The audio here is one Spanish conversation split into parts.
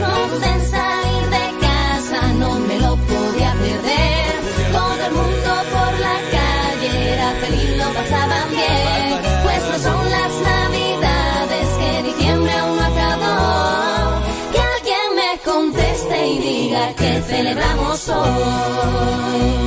No pude salir de casa, no me lo podía perder. Todo el mundo por la calle era feliz, lo pasaban bien. Pues no son las navidades que diciembre aún no acabó. Que alguien me conteste y diga que celebramos hoy.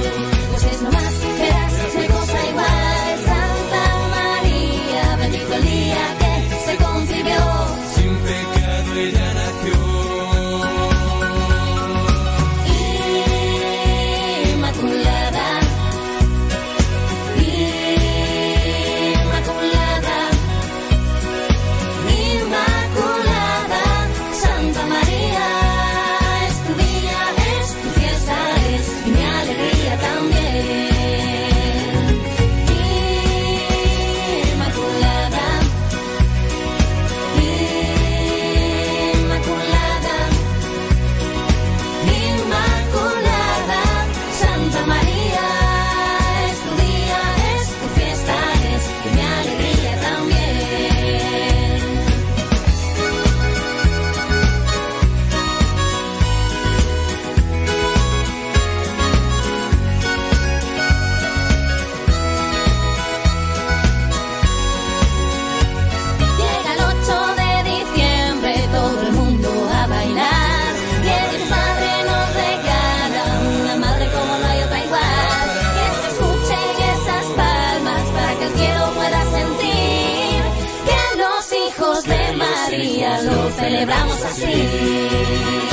Lo celebramos así.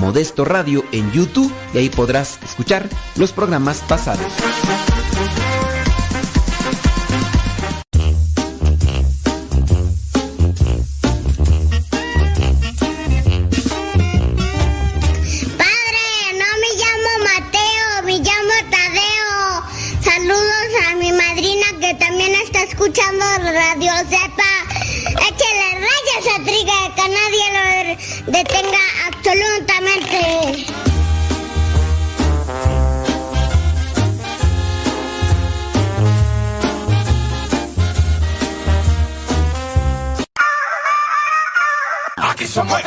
Modesto Radio en YouTube y ahí podrás escuchar los programas pasados. Padre, no me llamo Mateo, me llamo Tadeo. Saludos a mi madrina que también está escuchando Radio Z. Rayas a que nadie lo detenga absolutamente. Aquí somos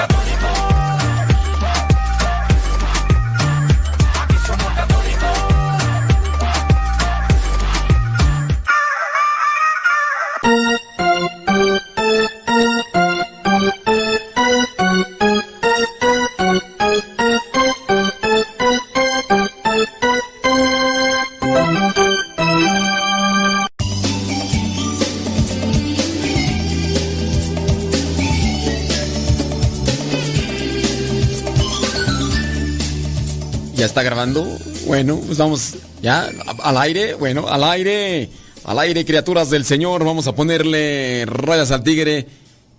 ¿Ya está grabando? Bueno, pues vamos ya al aire. Bueno, al aire. Al aire, criaturas del Señor. Vamos a ponerle rayas al tigre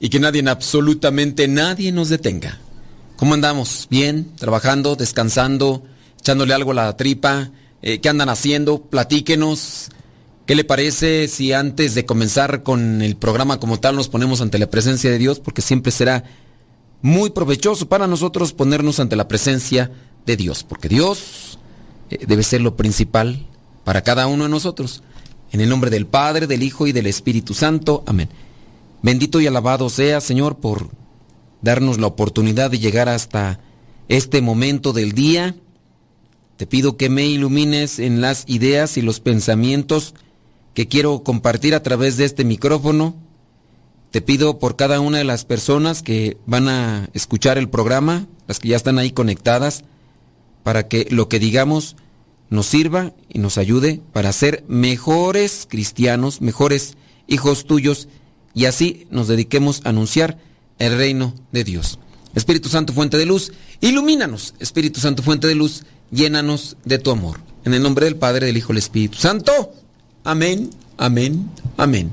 y que nadie, absolutamente nadie nos detenga. ¿Cómo andamos? ¿Bien? ¿Trabajando? ¿Descansando? ¿Echándole algo a la tripa? Eh, ¿Qué andan haciendo? Platíquenos. ¿Qué le parece si antes de comenzar con el programa como tal nos ponemos ante la presencia de Dios? Porque siempre será muy provechoso para nosotros ponernos ante la presencia de Dios, porque Dios eh, debe ser lo principal para cada uno de nosotros. En el nombre del Padre, del Hijo y del Espíritu Santo. Amén. Bendito y alabado sea, Señor, por darnos la oportunidad de llegar hasta este momento del día. Te pido que me ilumines en las ideas y los pensamientos que quiero compartir a través de este micrófono. Te pido por cada una de las personas que van a escuchar el programa, las que ya están ahí conectadas, para que lo que digamos nos sirva y nos ayude para ser mejores cristianos, mejores hijos tuyos, y así nos dediquemos a anunciar el reino de Dios. Espíritu Santo, fuente de luz, ilumínanos. Espíritu Santo, fuente de luz, llénanos de tu amor. En el nombre del Padre, del Hijo y del Espíritu Santo. Amén, amén, amén.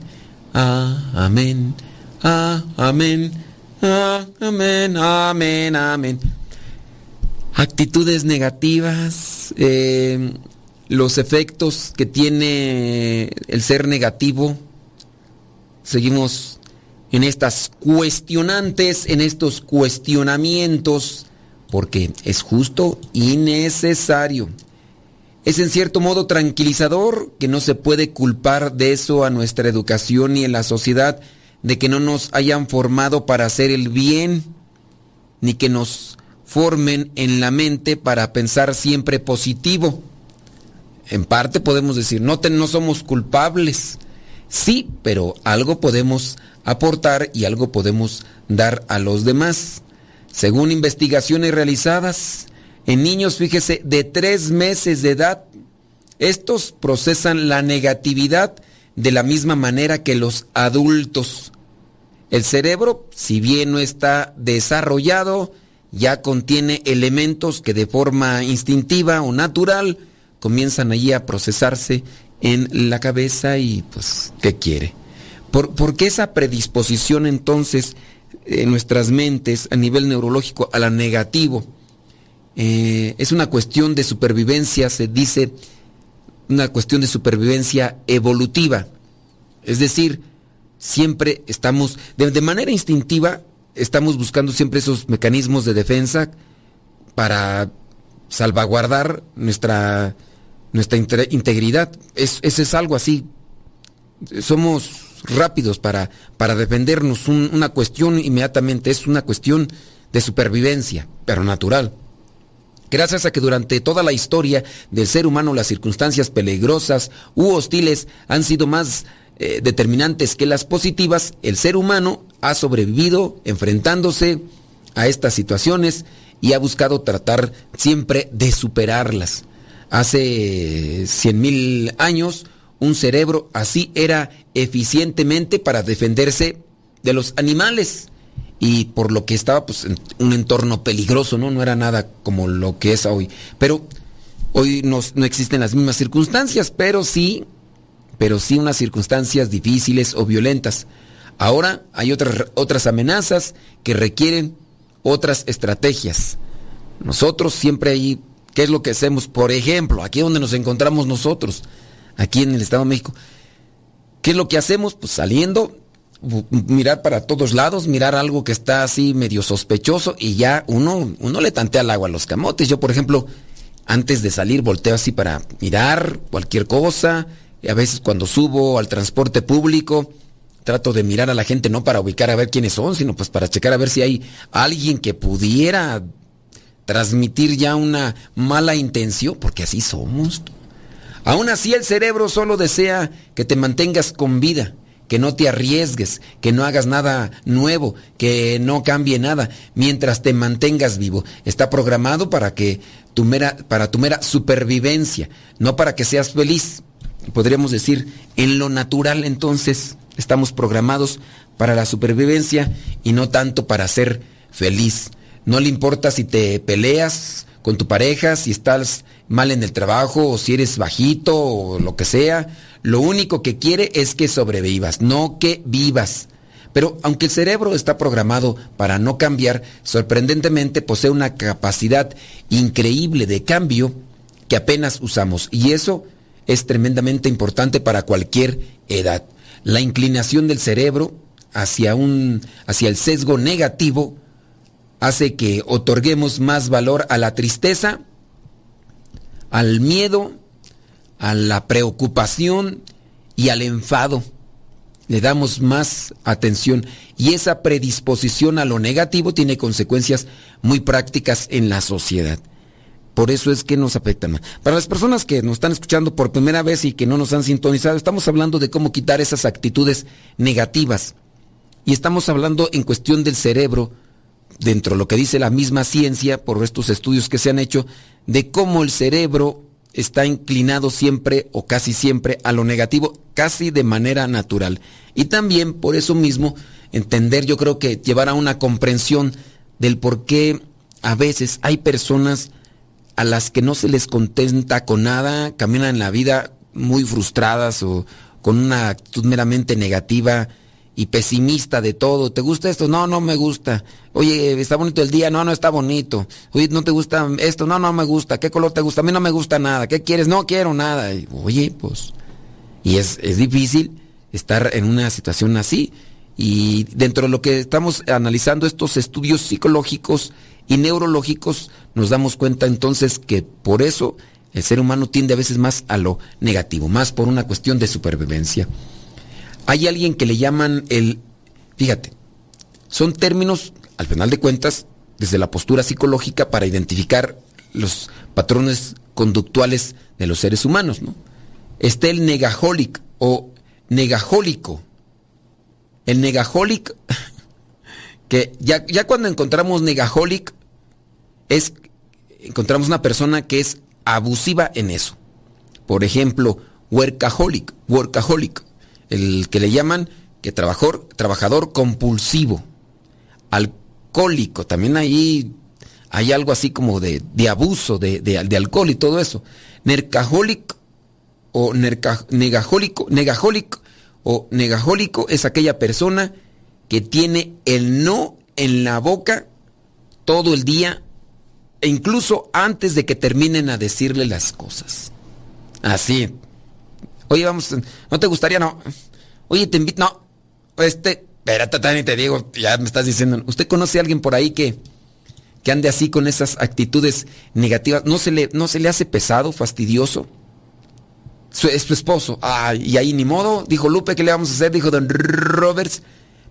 Ah, amén, ah, amén, ah, amén, amén, amén. Actitudes negativas, eh, los efectos que tiene el ser negativo. Seguimos en estas cuestionantes, en estos cuestionamientos, porque es justo y necesario. Es en cierto modo tranquilizador que no se puede culpar de eso a nuestra educación ni en la sociedad, de que no nos hayan formado para hacer el bien, ni que nos formen en la mente para pensar siempre positivo. En parte podemos decir, no, no somos culpables. Sí, pero algo podemos aportar y algo podemos dar a los demás. Según investigaciones realizadas en niños, fíjese, de tres meses de edad, estos procesan la negatividad de la misma manera que los adultos. El cerebro, si bien no está desarrollado, ya contiene elementos que de forma instintiva o natural comienzan allí a procesarse en la cabeza y pues, ¿qué quiere? ¿Por, por qué esa predisposición entonces en nuestras mentes a nivel neurológico a la negativo? Eh, es una cuestión de supervivencia, se dice, una cuestión de supervivencia evolutiva. Es decir, siempre estamos, de, de manera instintiva, estamos buscando siempre esos mecanismos de defensa para salvaguardar nuestra, nuestra inte- integridad. Es, eso es algo así. Somos rápidos para, para defendernos. Un- una cuestión inmediatamente es una cuestión de supervivencia, pero natural. Gracias a que durante toda la historia del ser humano las circunstancias peligrosas u hostiles han sido más eh, determinantes que las positivas, el ser humano ha sobrevivido enfrentándose a estas situaciones y ha buscado tratar siempre de superarlas. Hace cien mil años, un cerebro así era eficientemente para defenderse de los animales y por lo que estaba pues en un entorno peligroso, ¿no? No era nada como lo que es hoy. Pero hoy no, no existen las mismas circunstancias, pero sí, pero sí unas circunstancias difíciles o violentas. Ahora hay otras, otras amenazas que requieren otras estrategias. Nosotros siempre hay, ¿qué es lo que hacemos? Por ejemplo, aquí donde nos encontramos nosotros, aquí en el Estado de México, ¿qué es lo que hacemos? Pues saliendo mirar para todos lados, mirar algo que está así medio sospechoso y ya uno, uno le tantea el agua a los camotes. Yo, por ejemplo, antes de salir volteo así para mirar cualquier cosa. Y a veces cuando subo al transporte público, trato de mirar a la gente no para ubicar a ver quiénes son, sino pues para checar a ver si hay alguien que pudiera transmitir ya una mala intención, porque así somos. Aún así el cerebro solo desea que te mantengas con vida, que no te arriesgues, que no hagas nada nuevo, que no cambie nada, mientras te mantengas vivo. Está programado para que tu mera, para tu mera supervivencia, no para que seas feliz. Podríamos decir, en lo natural entonces estamos programados para la supervivencia y no tanto para ser feliz. No le importa si te peleas con tu pareja, si estás mal en el trabajo o si eres bajito o lo que sea. Lo único que quiere es que sobrevivas, no que vivas. Pero aunque el cerebro está programado para no cambiar, sorprendentemente posee una capacidad increíble de cambio que apenas usamos. Y eso es tremendamente importante para cualquier edad. La inclinación del cerebro hacia, un, hacia el sesgo negativo hace que otorguemos más valor a la tristeza, al miedo, a la preocupación y al enfado. Le damos más atención y esa predisposición a lo negativo tiene consecuencias muy prácticas en la sociedad. Por eso es que nos afectan más. Para las personas que nos están escuchando por primera vez y que no nos han sintonizado, estamos hablando de cómo quitar esas actitudes negativas. Y estamos hablando en cuestión del cerebro, dentro de lo que dice la misma ciencia, por estos estudios que se han hecho, de cómo el cerebro está inclinado siempre o casi siempre a lo negativo, casi de manera natural. Y también por eso mismo entender, yo creo que llevar a una comprensión del por qué a veces hay personas a las que no se les contenta con nada, caminan en la vida muy frustradas o con una actitud meramente negativa y pesimista de todo. ¿Te gusta esto? No, no me gusta. Oye, ¿está bonito el día? No, no está bonito. Oye, ¿no te gusta esto? No, no me gusta. ¿Qué color te gusta? A mí no me gusta nada. ¿Qué quieres? No quiero nada. Y, Oye, pues... Y es, es difícil estar en una situación así. Y dentro de lo que estamos analizando estos estudios psicológicos y neurológicos, nos damos cuenta entonces que por eso el ser humano tiende a veces más a lo negativo, más por una cuestión de supervivencia. Hay alguien que le llaman el, fíjate, son términos, al final de cuentas, desde la postura psicológica para identificar los patrones conductuales de los seres humanos, ¿no? Está el negaholic o negajólico. El negaholic, que ya, ya cuando encontramos negaholic, es, encontramos una persona que es abusiva en eso. Por ejemplo, workaholic, workaholic, el que le llaman que trabajador, trabajador compulsivo, alcohólico, también ahí hay algo así como de, de abuso de, de- alcohol y todo eso. Nercaholic o nerca- negajólico, negajólico o negajólico es aquella persona que tiene el no en la boca todo el día e incluso antes de que terminen a decirle las cosas. Así. Oye, vamos, ¿no te gustaría? No. Oye, te invito. No. Este, espérate, Tani, te digo, ya me estás diciendo. ¿Usted conoce a alguien por ahí que, que ande así con esas actitudes negativas? ¿No se le, no se le hace pesado, fastidioso? Es su esposo. Ah, y ahí ni modo, dijo Lupe, ¿qué le vamos a hacer? Dijo Don Roberts.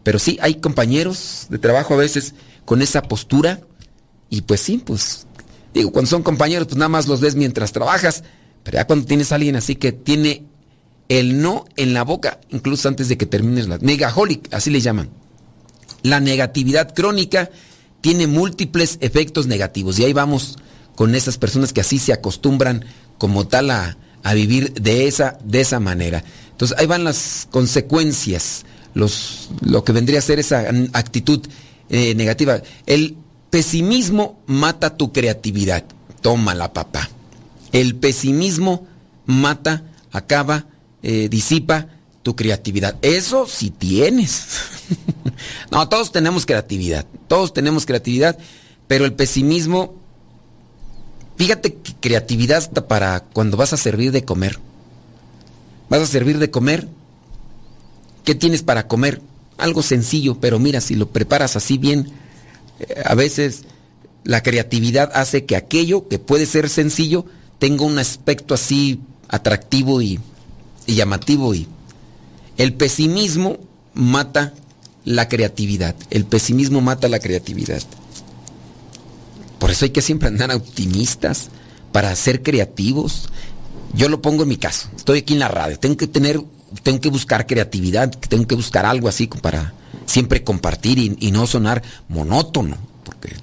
Pero sí, hay compañeros de trabajo a veces con esa postura. Y pues sí, pues, digo, cuando son compañeros, pues nada más los ves mientras trabajas. Pero ya cuando tienes a alguien así que tiene el no en la boca, incluso antes de que termines la... Negaholic, así le llaman. La negatividad crónica tiene múltiples efectos negativos. Y ahí vamos con esas personas que así se acostumbran como tal a, a vivir de esa, de esa manera. Entonces ahí van las consecuencias, los, lo que vendría a ser esa actitud eh, negativa. El pesimismo mata tu creatividad. Tómala, papá. El pesimismo mata, acaba, eh, disipa tu creatividad. Eso sí tienes. no, todos tenemos creatividad. Todos tenemos creatividad. Pero el pesimismo, fíjate que creatividad hasta para cuando vas a servir de comer. Vas a servir de comer. ¿Qué tienes para comer? algo sencillo, pero mira, si lo preparas así bien, eh, a veces la creatividad hace que aquello que puede ser sencillo tenga un aspecto así atractivo y, y llamativo y el pesimismo mata la creatividad. El pesimismo mata la creatividad. Por eso hay que siempre andar optimistas para ser creativos. Yo lo pongo en mi caso. Estoy aquí en la radio. Tengo que tener, tengo que buscar creatividad, tengo que buscar algo así para siempre compartir y, no sonar monótono. Porque,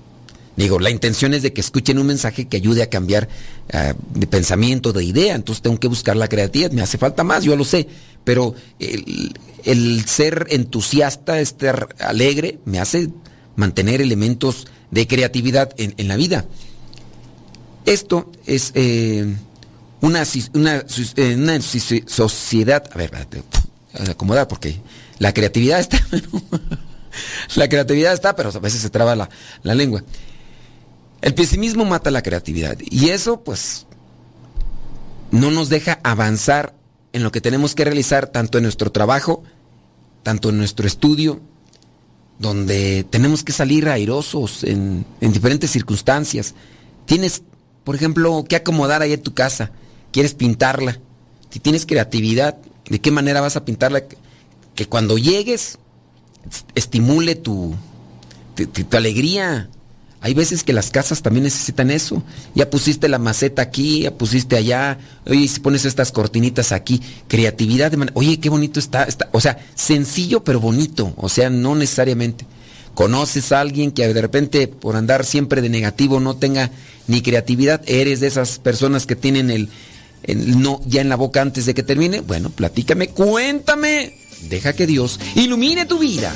digo, la intención es de que escuchen un mensaje que ayude a cambiar eh, de pensamiento, de idea. Entonces tengo que buscar la creatividad. Me hace falta más, yo lo sé. Pero el, ser entusiasta, estar alegre, me hace mantener elementos de creatividad en, la vida. Esto es eh, una, una, una, sociedad, a ver, acomodar porque la creatividad está, la creatividad está, pero a veces se traba la, la lengua. El pesimismo mata la creatividad y eso pues no nos deja avanzar en lo que tenemos que realizar tanto en nuestro trabajo, tanto en nuestro estudio, donde tenemos que salir airosos en, diferentes circunstancias. Tienes, por ejemplo, que acomodar ahí en tu casa, quieres pintarla. Si tienes creatividad, ¿de qué manera vas a pintarla? Que cuando llegues estimule tu, tu alegría, hay veces que las casas también necesitan eso. Ya pusiste la maceta aquí, ya pusiste allá. Oye, si pones estas cortinitas aquí, creatividad de Oye, qué bonito está. O sea, sencillo pero bonito. O sea, no necesariamente. Conoces a alguien que de repente por andar siempre de negativo no tenga ni creatividad. Eres de esas personas que tienen el, el no ya en la boca antes de que termine. Bueno, platícame, cuéntame. Deja que Dios ilumine tu vida.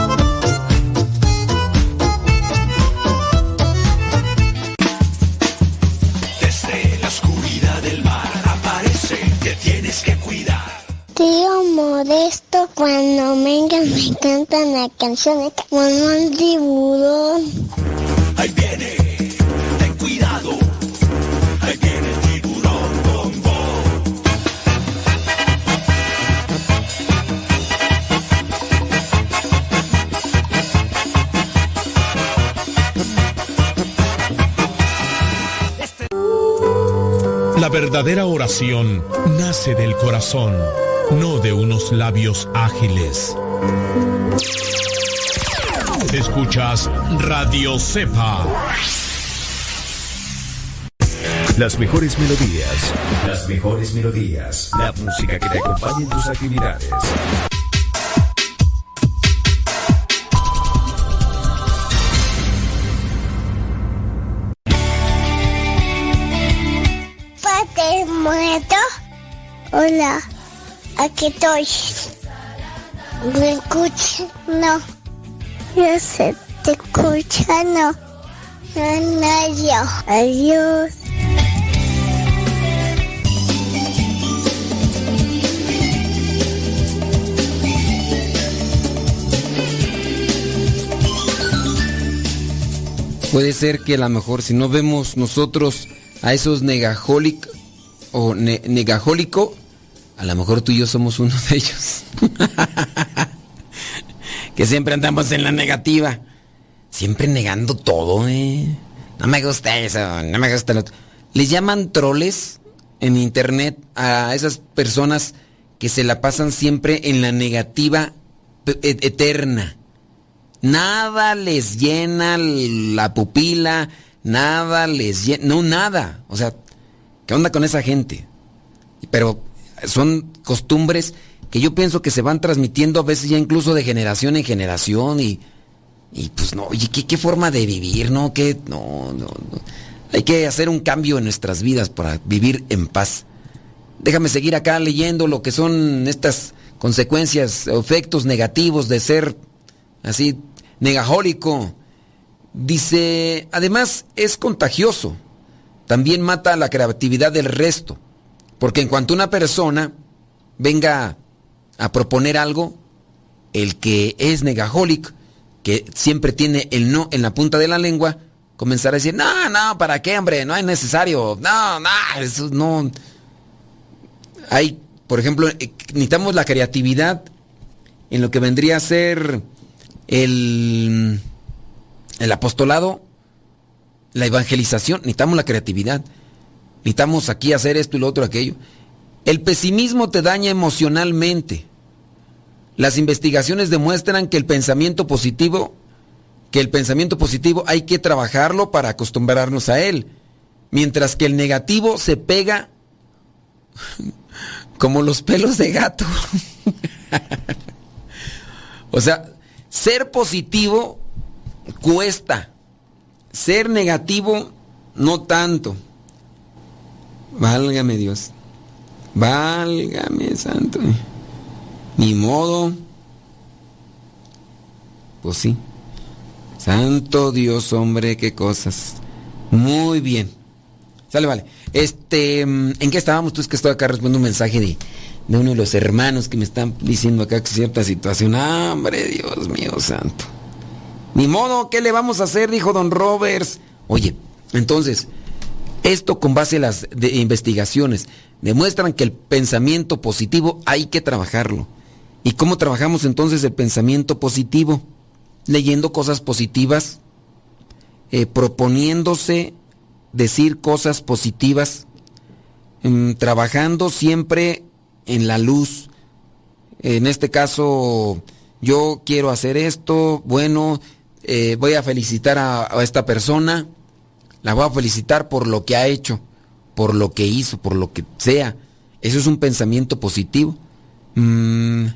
Tío Modesto cuando venga me cantan la canción como un tiburón. Ahí viene, ten cuidado. Ahí viene el tiburón bombo. La verdadera oración nace del corazón no de unos labios ágiles. Escuchas Radio Cepa. Las mejores melodías. Las mejores melodías. La música que te acompaña en tus actividades. Padre muerto. Hola. Aquí estoy. ¿Me escucha? No. Yo sé, te escucha, no. No, yo. Adiós. Puede ser que a lo mejor si no vemos nosotros a esos negajólicos o ne negajólico, a lo mejor tú y yo somos uno de ellos. que siempre andamos en la negativa. Siempre negando todo, ¿eh? No me gusta eso, no me gusta lo otro. Les llaman troles en internet a esas personas que se la pasan siempre en la negativa e-, eterna. Nada les llena la pupila, nada les llena, no nada. O sea, ¿qué onda con esa gente? Pero son costumbres que yo pienso que se van transmitiendo a veces ya incluso de generación en generación y Y pues no, oye, ¿qué, forma de vivir, ¿no? Que no, no, no. Hay que hacer un cambio en nuestras vidas para vivir en paz. Déjame seguir acá leyendo lo que son estas consecuencias, efectos negativos de ser así negajólico. Dice, además es contagioso. También mata la creatividad del resto. Porque en cuanto una persona venga a proponer algo, el que es negajólico, que siempre tiene el no en la punta de la lengua, comenzará a decir, no, no, ¿para qué, hombre? No es necesario. No, no, eso no. Hay, por ejemplo, eh, necesitamos la creatividad en lo que vendría a ser el, el apostolado, la evangelización. Necesitamos la creatividad. Necesitamos aquí hacer esto y lo otro, aquello. El pesimismo te daña emocionalmente. Las investigaciones demuestran que el pensamiento positivo, que el pensamiento positivo hay que trabajarlo para acostumbrarnos a él, mientras que el negativo se pega como los pelos de gato. o sea, ser positivo cuesta, ser negativo no tanto. Válgame Dios. Válgame santo. Ni modo. Pues sí. Santo Dios, hombre, qué cosas. Muy bien. Sale, vale. Este, ¿en qué estábamos? Tú es que estoy acá respondiendo un mensaje de, de uno de los hermanos que me están diciendo acá cierta situación. Hombre, Dios mío santo. Ni modo, ¿qué le vamos a hacer? Dijo don Roberts. Oye, entonces, esto con base a las investigaciones demuestran que el pensamiento positivo hay que trabajarlo. ¿Y cómo trabajamos entonces el pensamiento positivo? Leyendo cosas positivas, eh, proponiéndose decir cosas positivas, mm, trabajando siempre en la luz. En este caso, yo quiero hacer esto, bueno, eh, voy a felicitar a esta persona, la voy a felicitar por lo que ha hecho, por lo que hizo, por lo que sea. Eso es un pensamiento positivo. Mm,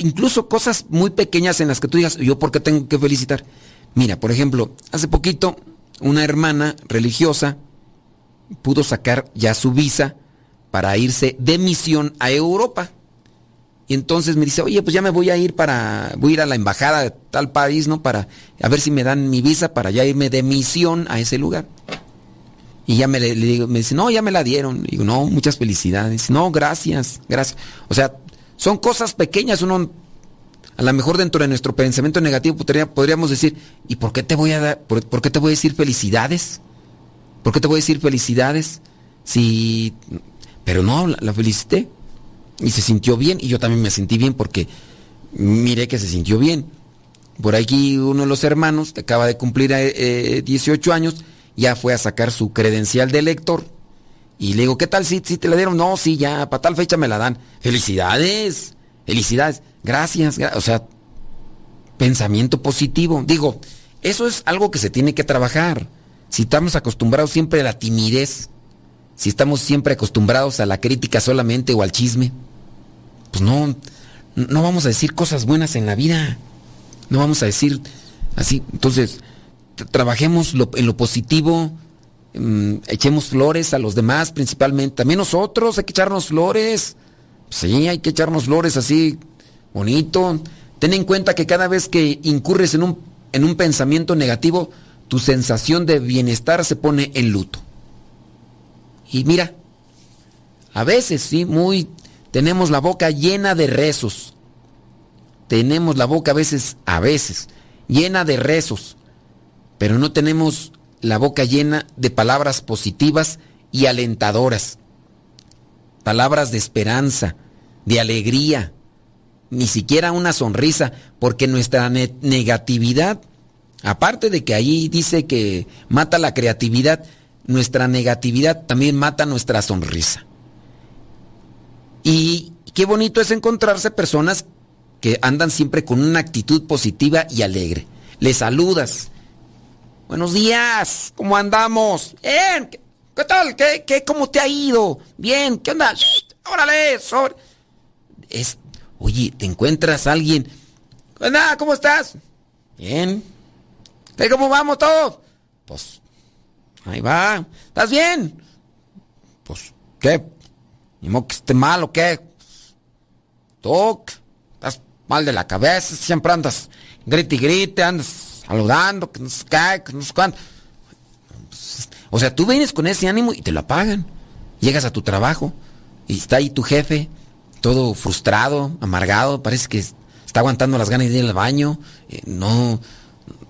incluso cosas muy pequeñas en las que tú digas, yo por qué tengo que felicitar. Mira, por ejemplo, hace poquito una hermana religiosa pudo sacar ya su visa para irse de misión a Europa. Y entonces me dice, oye, pues ya me voy a ir para, voy a ir a la embajada de tal país, ¿no? Para, a ver si me dan mi visa para ya irme de misión a ese lugar. Y ya me le, digo, me dice, no, ya me la dieron. Y digo, no, muchas felicidades. No, gracias, gracias. O sea, son cosas pequeñas, uno, a lo mejor dentro de nuestro pensamiento negativo podría- podríamos decir, ¿y por qué te voy a dar, por, qué te voy a decir felicidades? ¿Por qué te voy a decir felicidades? Si, pero no, la felicité. Y se sintió bien, y yo también me sentí bien porque miré que se sintió bien. Por aquí uno de los hermanos, que acaba de cumplir eh, eh, 18 años, ya fue a sacar su credencial de lector. Y le digo, ¿qué tal si, si te la dieron? No, sí, ya, para tal fecha me la dan. Felicidades, felicidades, gracias. gra- o sea, pensamiento positivo. Digo, eso es algo que se tiene que trabajar. Si estamos acostumbrados siempre a la timidez, si estamos siempre acostumbrados a la crítica solamente o al chisme, pues no, no vamos a decir cosas buenas en la vida. No vamos a decir así. Entonces, trabajemos en lo positivo, mm, echemos flores a los demás principalmente. También nosotros hay que echarnos flores. Sí, hay que echarnos flores así, bonito. Ten en cuenta que cada vez que incurres en un, en un pensamiento negativo, tu sensación de bienestar se pone en luto. Y mira, a veces sí, muy tenemos la boca llena de rezos. Tenemos la boca a veces, a veces, llena de rezos, pero no tenemos la boca llena de palabras positivas y alentadoras. Palabras de esperanza, de alegría, ni siquiera una sonrisa, porque nuestra ne- negatividad, aparte de que ahí dice que mata la creatividad, nuestra negatividad también mata nuestra sonrisa. Y qué bonito es encontrarse personas que andan siempre con una actitud positiva y alegre. Le saludas. Buenos días, ¿cómo andamos? Bien, ¿qué, tal? ¿Qué, qué, ¿Cómo te ha ido? Bien, ¿qué onda? Órale, sobre. Es, oye, te encuentras alguien. ¿Qué onda? ¿Cómo estás? Bien. ¿Qué, ¿Cómo vamos todos? Pues, ahí va. ¿Estás bien? Pues, ¿qué? Ni modo que esté mal o qué. Tú, estás mal de la cabeza, siempre andas grite y grite, andas saludando, que no sé qué, que no sé cuánto. O sea, tú vienes con ese ánimo y te lo apagan. Llegas a tu trabajo y está ahí tu jefe, todo frustrado, amargado, parece que está aguantando las ganas de ir al baño, eh, no,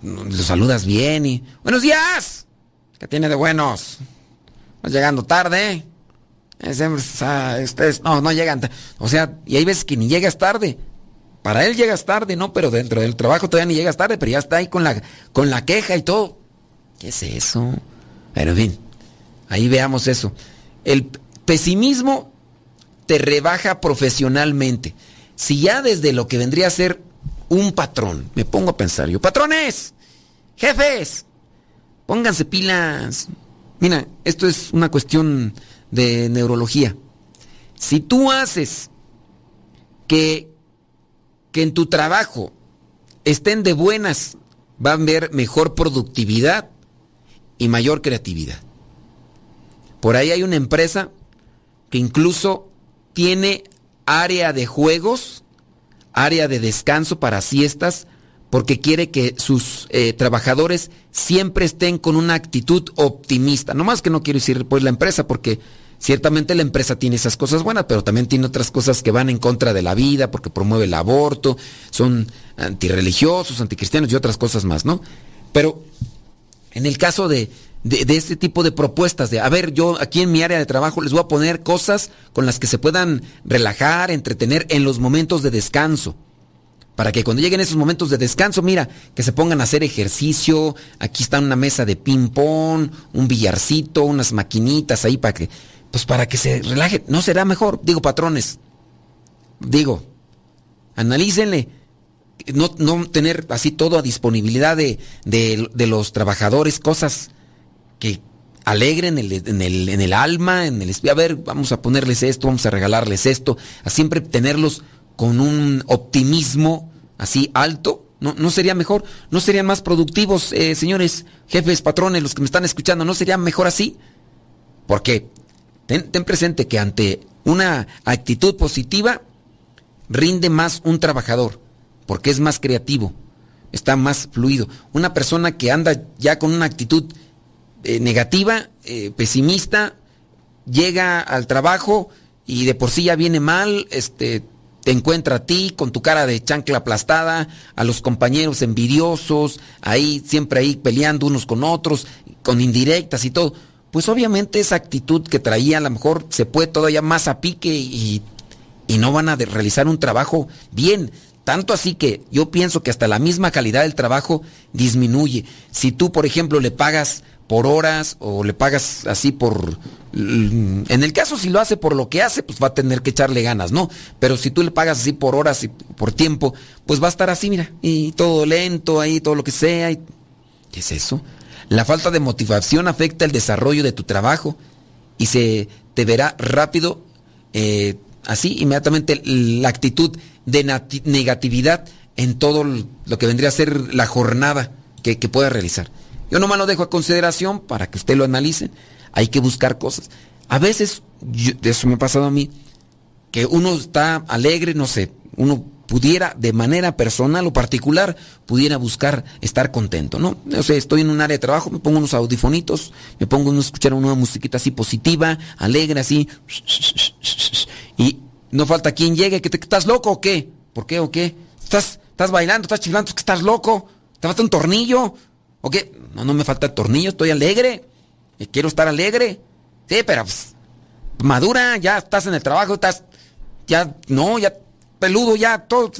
no lo saludas bien y... ¡Buenos días! ¿Qué tiene de buenos? Vas llegando tarde. O ustedes, no, no llegan. O sea, y hay veces que ni llegas tarde. Para él llegas tarde, ¿no? Pero dentro del trabajo todavía ni llegas tarde, pero ya está ahí con la, con la queja y todo. ¿Qué es eso? Pero en fin, ahí veamos eso. El pesimismo te rebaja profesionalmente. Si ya desde lo que vendría a ser un patrón, me pongo a pensar yo, patrones, jefes, pónganse pilas. Mira, esto es una cuestión de neurología. Si tú haces que, que en tu trabajo estén de buenas, van a ver mejor productividad y mayor creatividad. Por ahí hay una empresa que incluso tiene área de juegos, área de descanso para siestas, porque quiere que sus eh, trabajadores siempre estén con una actitud optimista. No más que no quiero decir pues la empresa, porque ciertamente la empresa tiene esas cosas buenas, pero también tiene otras cosas que van en contra de la vida, porque promueve el aborto, son antirreligiosos, anticristianos y otras cosas más, ¿no? Pero en el caso de, de, este tipo de propuestas, de, a ver, yo aquí en mi área de trabajo les voy a poner cosas con las que se puedan relajar, entretener en los momentos de descanso. Para que cuando lleguen esos momentos de descanso, mira, que se pongan a hacer ejercicio, aquí está una mesa de ping-pong, un billarcito, unas maquinitas ahí para que, pues para que se relaje. ¿No será mejor? Digo, patrones, digo, analícenle no, no tener así todo a disponibilidad de, de- los trabajadores, cosas que alegren el- en, el, en el alma, en el espíritu. A ver, vamos a ponerles esto, vamos a regalarles esto, a siempre tenerlos con un optimismo así alto. ¿No, no sería mejor? ¿No serían más productivos, eh, señores jefes, patrones, los que me están escuchando? ¿No sería mejor así? Porque ten, presente que ante una actitud positiva rinde más un trabajador, porque es más creativo, está más fluido. Una persona que anda ya con una actitud eh, negativa, eh, pesimista, llega al trabajo y de por sí ya viene mal, este, te encuentra a ti con tu cara de chancla aplastada, a los compañeros envidiosos, ahí siempre ahí peleando unos con otros, con indirectas y todo. Pues obviamente esa actitud que traía a lo mejor se puede todavía más a pique y, y no van a realizar un trabajo bien. Tanto así que yo pienso que hasta la misma calidad del trabajo disminuye. Si tú, por ejemplo, le pagas por horas o le pagas así por... En el caso si lo hace por lo que hace, pues va a tener que echarle ganas, ¿no? Pero si tú le pagas así por horas y por tiempo, pues va a estar así, mira, y todo lento ahí, todo lo que sea. y- ¿Qué es eso? La falta de motivación afecta el desarrollo de tu trabajo y se te verá rápido, eh, así, inmediatamente, la actitud de negatividad en todo lo que vendría a ser la jornada que, que pueda realizar. Yo nomás lo dejo a consideración para que usted lo analice. Hay que buscar cosas. A veces, yo- eso me ha pasado a mí, que uno está alegre, no sé, uno pudiera de manera personal o particular, pudiera buscar estar contento, ¿no? O sea, estoy en un área de trabajo, me pongo unos audifonitos, me pongo a escuchar una musiquita así positiva, alegre, así, y no falta quien llegue, que te, ¿estás loco o qué? ¿Por qué o qué? ¿Estás, estás bailando, estás chiflando, que estás loco? ¿Te falta un tornillo? ¿O qué? No, no me falta tornillo, estoy alegre, y quiero estar alegre. Sí, pero pues, madura, ya estás en el trabajo, estás, ya, no, ya, peludo, ya, todo,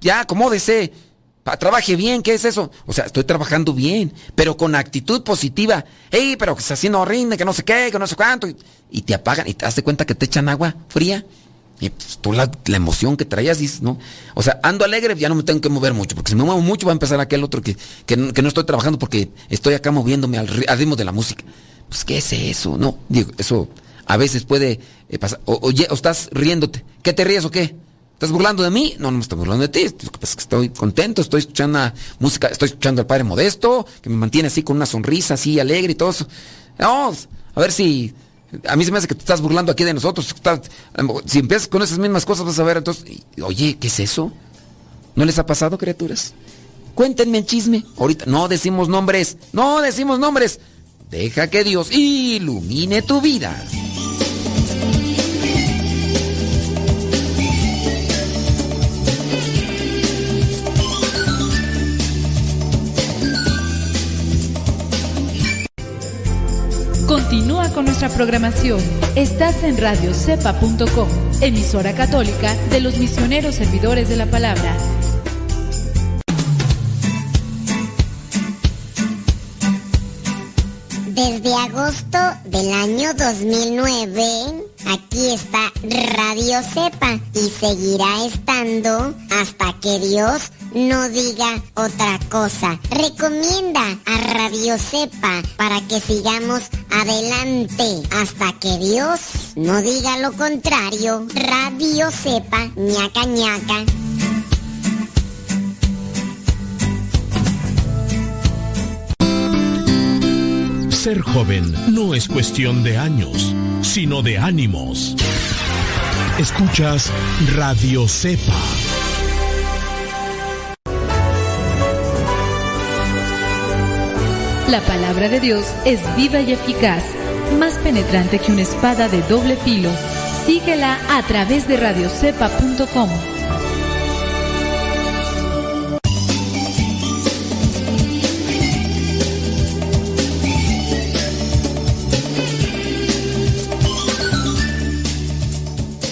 ya, acomódese, trabaje bien, ¿qué es eso? O sea, estoy trabajando bien, pero con actitud positiva. Ey, pero que se haciendo rinde, que no sé qué, que no sé cuánto, y, y te apagan, y te das cuenta que te echan agua fría. Y pues, tú la, la emoción que traías, ¿no? O sea, ando alegre, ya no me tengo que mover mucho, porque si me muevo mucho va a empezar aquel otro que, que, no- que no estoy trabajando porque estoy acá moviéndome al, ri- al ritmo de la música. Pues, ¿qué es eso? No, digo, eso a veces puede eh, pasar. O, o estás riéndote. ¿Qué te ríes o qué? ¿Estás burlando de mí? No, no me estoy burlando de ti. Estoy contento, estoy escuchando música, estoy escuchando al Padre Modesto, que me mantiene así con una sonrisa así alegre y todo eso. No, a ver si... A mí se me hace que te estás burlando aquí de nosotros. Si empiezas con esas mismas cosas vas a ver entonces... Oye, ¿qué es eso? ¿No les ha pasado, criaturas? Cuéntenme el chisme. Ahorita no decimos nombres. No decimos nombres. Deja que Dios ilumine tu vida. Con nuestra programación. Estás en radiocepa.com, emisora católica de los misioneros servidores de la palabra. Desde agosto del año 2009, aquí está Radio Cepa y seguirá estando hasta que Dios no diga otra cosa. Recomienda a Radio Cepa para que sigamos adelante hasta que Dios no diga lo contrario. Radio Cepa, ñaca ñaca. Ser joven no es cuestión de años, sino de ánimos. Escuchas Radio Cepa. La palabra de Dios es viva y eficaz, más penetrante que una espada de doble filo. Síguela a través de radiocepa.com.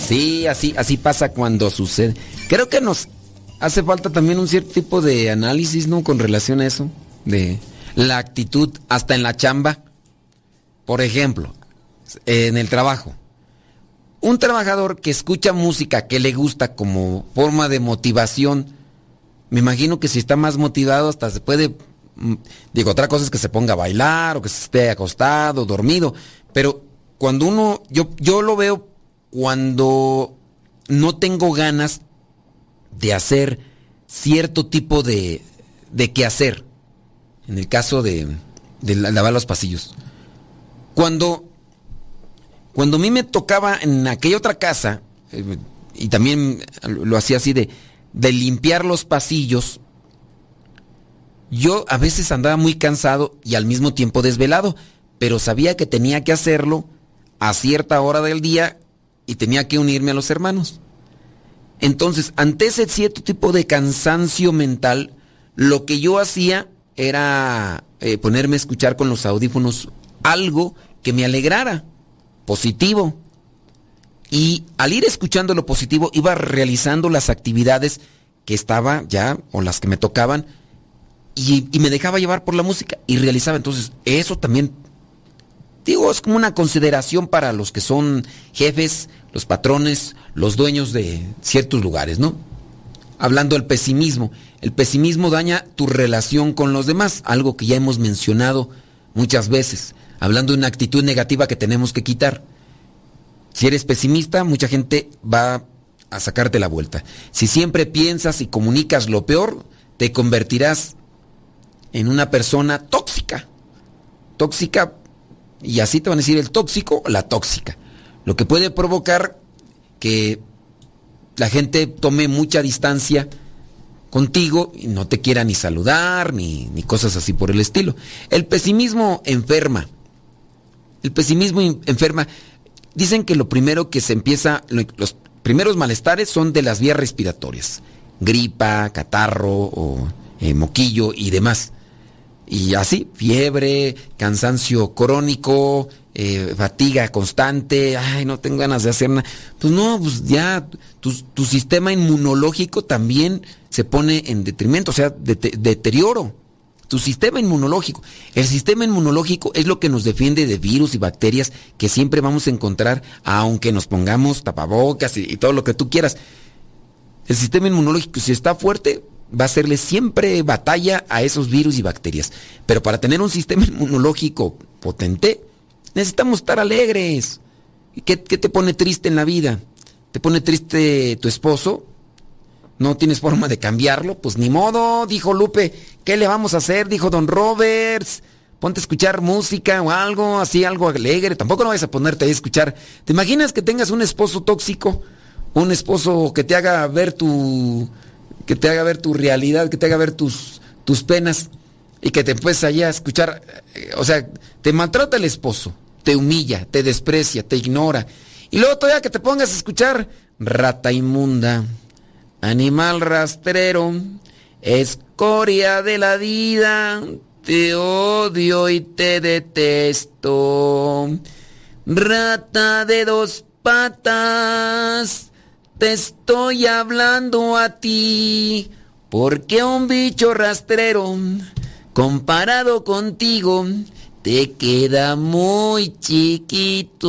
Sí, así, así pasa cuando sucede. Creo que nos hace falta también un cierto tipo de análisis, ¿no? Con relación a eso, de la actitud hasta en la chamba. Por ejemplo, en el trabajo. Un trabajador que escucha música que le gusta como forma de motivación, me imagino que si está más motivado hasta se puede, mm, digo, otra cosa es que se ponga a bailar o que se esté acostado, dormido, pero cuando uno, yo, yo lo veo cuando no tengo ganas de hacer cierto tipo de, de quehacer, en el caso de, de la- lavar los pasillos. Cuando, cuando a mí me tocaba en aquella otra casa, eh, y también lo hacía así de, de limpiar los pasillos, yo a veces andaba muy cansado y al mismo tiempo desvelado, pero sabía que tenía que hacerlo a cierta hora del día y tenía que unirme a los hermanos. Entonces, ante ese cierto tipo de cansancio mental, lo que yo hacía era eh, ponerme a escuchar con los audífonos algo que me alegrara, positivo. Y al ir escuchando lo positivo, iba realizando las actividades que estaba ya, o las que me tocaban, y, y me dejaba llevar por la música y realizaba. Entonces, eso también Digo, es como una consideración para los que son jefes, los patrones, los dueños de ciertos lugares, ¿no? Hablando del pesimismo. El pesimismo daña tu relación con los demás, algo que ya hemos mencionado muchas veces, hablando de una actitud negativa que tenemos que quitar. Si eres pesimista, mucha gente va a sacarte la vuelta. Si siempre piensas y comunicas lo peor, te convertirás en una persona tóxica. Tóxica y así te van a decir el tóxico o la tóxica. Lo que puede provocar que la gente tome mucha distancia contigo y no te quiera ni saludar ni, ni cosas así por el estilo. El pesimismo enferma. El pesimismo enferma. Dicen que lo primero que se empieza, lo- los primeros malestares son de las vías respiratorias. Gripa, catarro o eh, moquillo y demás. Y así, fiebre, cansancio crónico, eh, fatiga constante, ay, no tengo ganas de hacer nada. Pues no, pues ya tu, sistema inmunológico también se pone en detrimento, o sea, dete- deterioro. Tu sistema inmunológico. El sistema inmunológico es lo que nos defiende de virus y bacterias que siempre vamos a encontrar, aunque nos pongamos tapabocas y todo lo que tú quieras. El sistema inmunológico, si está fuerte, va a hacerle siempre batalla a esos virus y bacterias. Pero para tener un sistema inmunológico potente, necesitamos estar alegres. ¿Y ¿Qué, qué te pone triste en la vida? ¿Te pone triste tu esposo? no tienes forma de cambiarlo, pues ni modo, dijo Lupe. ¿Qué le vamos a hacer? Dijo Don Roberts. Ponte a escuchar música o algo, así, algo alegre. Tampoco no vayas a ponerte a escuchar. ¿Te imaginas que tengas un esposo tóxico? Un esposo que te haga ver tu. Que te haga ver tu realidad, que te haga ver tus, tus penas y que te empieces allá a escuchar. eh, O sea, te maltrata el esposo, te humilla, te desprecia, te ignora. Y luego todavía que te pongas a escuchar rata inmunda, animal rastrero, escoria de la vida, te odio y te detesto. Rata de dos patas, te estoy hablando a ti, porque un bicho rastrero, comparado contigo, te queda muy chiquito.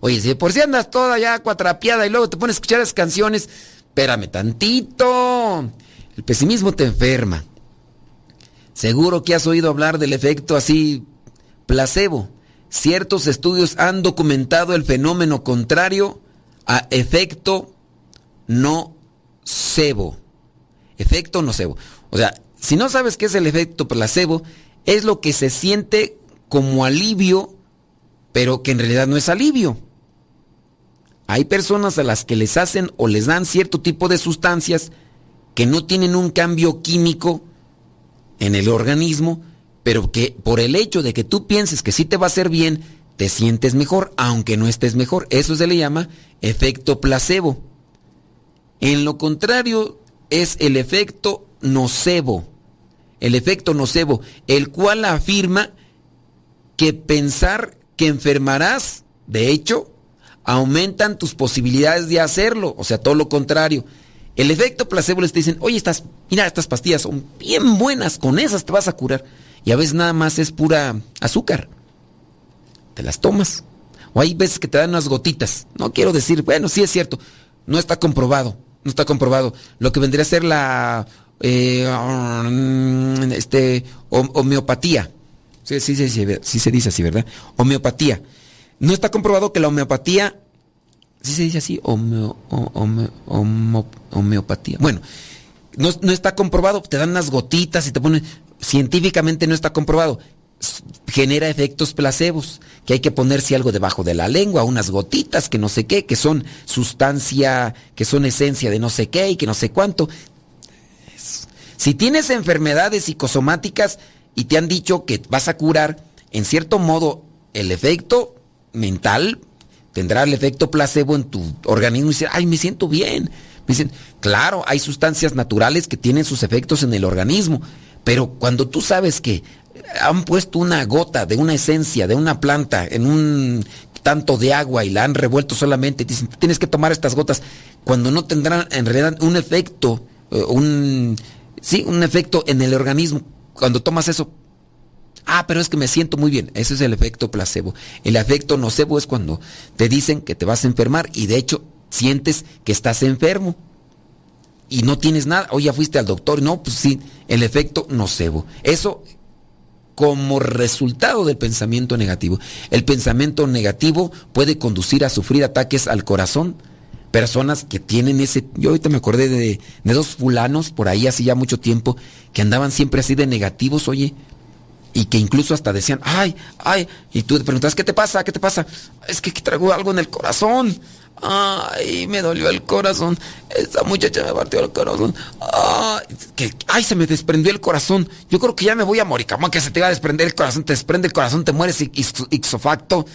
Oye, si por si andas toda ya cuatrapeada y luego te pones a escuchar esas canciones, espérame tantito. El pesimismo te enferma. Seguro que has oído hablar del efecto así placebo. Ciertos estudios han documentado el fenómeno contrario a efecto nocebo. Efecto nocebo. O sea, si no sabes qué es el efecto placebo, es lo que se siente como alivio, pero que en realidad no es alivio. Hay personas a las que les hacen o les dan cierto tipo de sustancias que no tienen un cambio químico en el organismo, pero que por el hecho de que tú pienses que sí te va a hacer bien, te sientes mejor, aunque no estés mejor. Eso se le llama efecto placebo. En lo contrario es el efecto nocebo. El efecto nocebo, el cual afirma que pensar que enfermarás, de hecho, aumentan tus posibilidades de hacerlo. O sea, todo lo contrario. El efecto placebo les dicen, oye, estas, mira, estas pastillas son bien buenas, con esas te vas a curar. Y a veces nada más es pura azúcar. Te las tomas. O hay veces que te dan unas gotitas. No quiero decir, bueno, sí es cierto. No está comprobado. No está comprobado. Lo que vendría a ser la eh, este, hom- homeopatía. Sí, sí, sí, sí, sí se dice así, ¿verdad? Homeopatía. No está comprobado que la homeopatía ¿Sí se dice así? Homeo- ho- home- homeopatía. Bueno, no, no está comprobado, te dan unas gotitas y te ponen... Científicamente no está comprobado. Genera efectos placebos, que hay que ponerse algo debajo de la lengua, unas gotitas que no sé qué, que son sustancia, que son esencia de no sé qué y que no sé cuánto. Si tienes enfermedades psicosomáticas y te han dicho que vas a curar, en cierto modo, el efecto mental tendrá el efecto placebo en tu organismo y dice, ay, me siento bien. Dicen, claro, hay sustancias naturales que tienen sus efectos en el organismo, pero cuando tú sabes que han puesto una gota de una esencia de una planta en un tanto de agua y la han revuelto solamente, dicen, tienes que tomar estas gotas, cuando no tendrán en realidad un efecto, eh, un, sí, un efecto en el organismo, cuando tomas eso, Ah, pero es que me siento muy bien. Ese es el efecto placebo. El efecto nocebo es cuando te dicen que te vas a enfermar y de hecho sientes que estás enfermo y no tienes nada. Oye, ya fuiste al doctor. No, pues sí, el efecto nocebo. Eso como resultado del pensamiento negativo. El pensamiento negativo puede conducir a sufrir ataques al corazón. Personas que tienen ese... Yo ahorita me acordé de, de dos fulanos por ahí hace ya mucho tiempo que andaban siempre así de negativos, oye y que incluso hasta decían, ay, ay, y tú te preguntas, ¿qué te pasa? ¿Qué te pasa? Es que traigo algo en el corazón. Ay, me dolió el corazón. Esa muchacha me partió el corazón. Ay, ay, se me desprendió el corazón. Yo creo que ya me voy a morir. ¿Cómo que se te va a desprender el corazón? Te desprende el corazón, te mueres ix- ixofacto.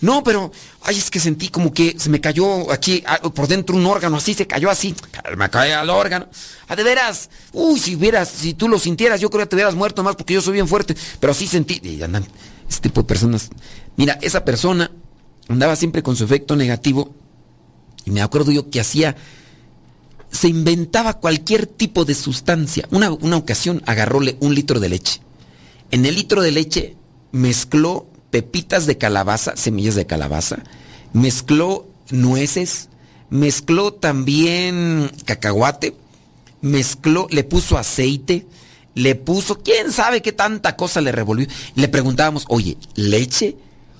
No, pero, ay, es que sentí como que se me cayó aquí por dentro un órgano, así se cayó así. Me cayó el órgano. Ah, de veras. Uy, si hubieras, si tú lo sintieras, yo creo que te hubieras muerto más porque yo soy bien fuerte. Pero sí sentí. Y andan, ese tipo de personas. Mira, esa persona andaba siempre con su efecto negativo. Y me acuerdo yo que hacía. Se inventaba cualquier tipo de sustancia. Una, una ocasión agarróle un litro de leche. En el litro de leche mezcló pepitas de calabaza, semillas de calabaza, mezcló nueces, mezcló también cacahuate, mezcló, le puso aceite, le puso, quién sabe qué tanta cosa le revolvió. Le preguntábamos, oye, leche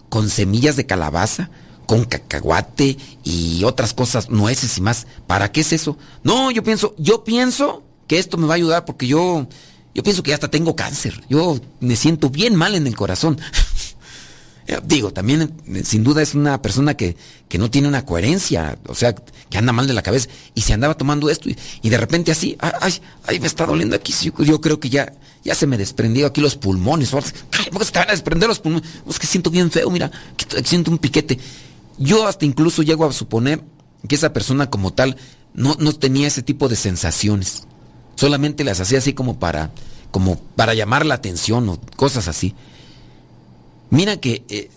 con semillas de calabaza, con cacahuate y otras cosas, nueces y más. ¿Para qué es eso? No, yo pienso, yo pienso que esto me va a ayudar porque yo, yo pienso que hasta tengo cáncer. Yo me siento bien mal en el corazón. Eh, Digo, también eh, sin duda es una persona que, que no tiene una coherencia, o sea, que anda mal de la cabeza y se andaba tomando esto y, de repente así, ay, ay, ay, me está doliendo aquí, yo, creo que ya, ya se me desprendió aquí los pulmones, ¿por qué se te van a desprender los pulmones? Es que siento bien feo, mira, siento un piquete. Yo hasta incluso llego a suponer que esa persona como tal no, no tenía ese tipo de sensaciones, solamente las hacía así como para, como para llamar la atención o cosas así. Mira que, eh,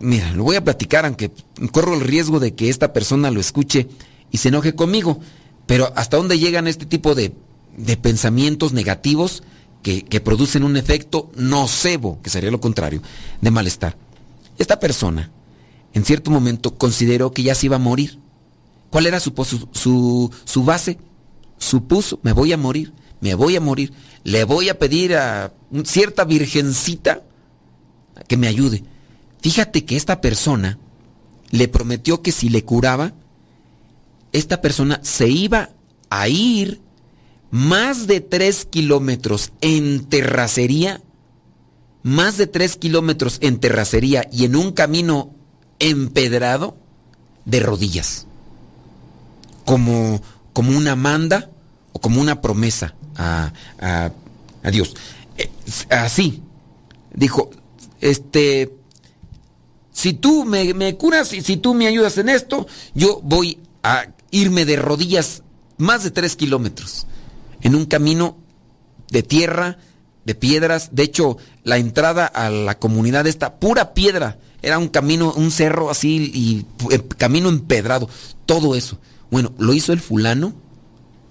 mira, lo voy a platicar, aunque corro el riesgo de que esta persona lo escuche y se enoje conmigo, pero hasta dónde llegan este tipo de, de pensamientos negativos que, que producen un efecto nocebo, que sería lo contrario, de malestar. Esta persona, en cierto momento, consideró que ya se iba a morir. ¿Cuál era su, su, su, base? Supuso, me voy a morir, me voy a morir, le voy a pedir a cierta virgencita que me ayude. Fíjate que esta persona le prometió que si le curaba, esta persona se iba a ir más de tres kilómetros en terracería, más de tres kilómetros en terracería y en un camino empedrado de rodillas, como, como una manda o como una promesa a, a- Dios. Eh, así, dijo, este, si tú me, me curas y si tú me ayudas en esto, yo voy a irme de rodillas más de tres kilómetros en un camino de tierra, de piedras. De hecho, la entrada a la comunidad esta, pura piedra. Era un camino, un cerro así y eh, camino empedrado. Todo eso. Bueno, lo hizo el fulano.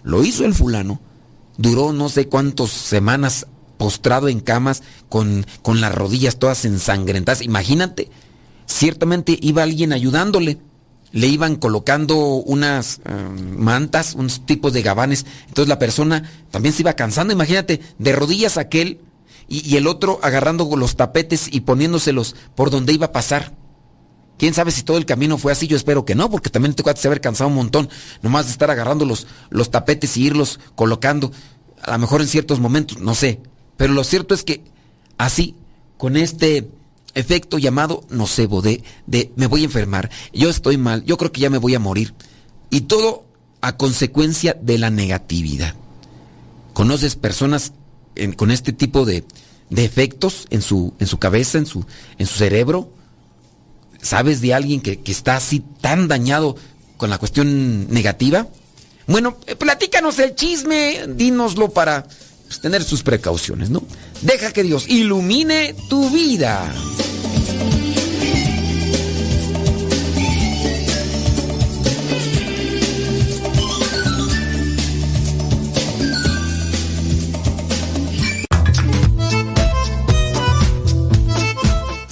Lo hizo el fulano. Duró no sé cuántas semanas postrado en camas con, con las rodillas todas ensangrentadas. Imagínate, ciertamente iba alguien ayudándole. Le iban colocando unas eh, mantas, unos tipos de gabanes. Entonces la persona también se iba cansando. Imagínate, de rodillas aquel y, el otro agarrando los tapetes y poniéndoselos por donde iba a pasar. Quién sabe si todo el camino fue así, yo espero que no, porque también te cuates haber cansado un montón, nomás de estar agarrando los, los tapetes y irlos colocando, a lo mejor en ciertos momentos, no sé. Pero lo cierto es que así, con este efecto llamado nocebo, de, de me voy a enfermar, yo estoy mal, yo creo que ya me voy a morir. Y todo a consecuencia de la negatividad. ¿Conoces personas con este tipo de, de efectos en su, en su cabeza, en su, en su cerebro? ¿Sabes de alguien que, que está así tan dañado con la cuestión negativa? Bueno, eh, platícanos el chisme, dínoslo para pues, tener sus precauciones, ¿no? Deja que Dios ilumine tu vida.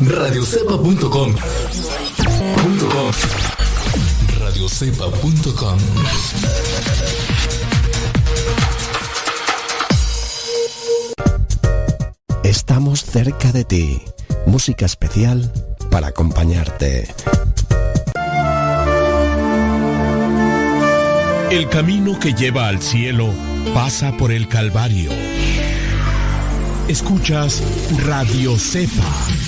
Radiocepa.com. Radiocepa.com Estamos cerca de ti. Música especial para acompañarte. El camino que lleva al cielo pasa por el Calvario. Escuchas Radio Cepa.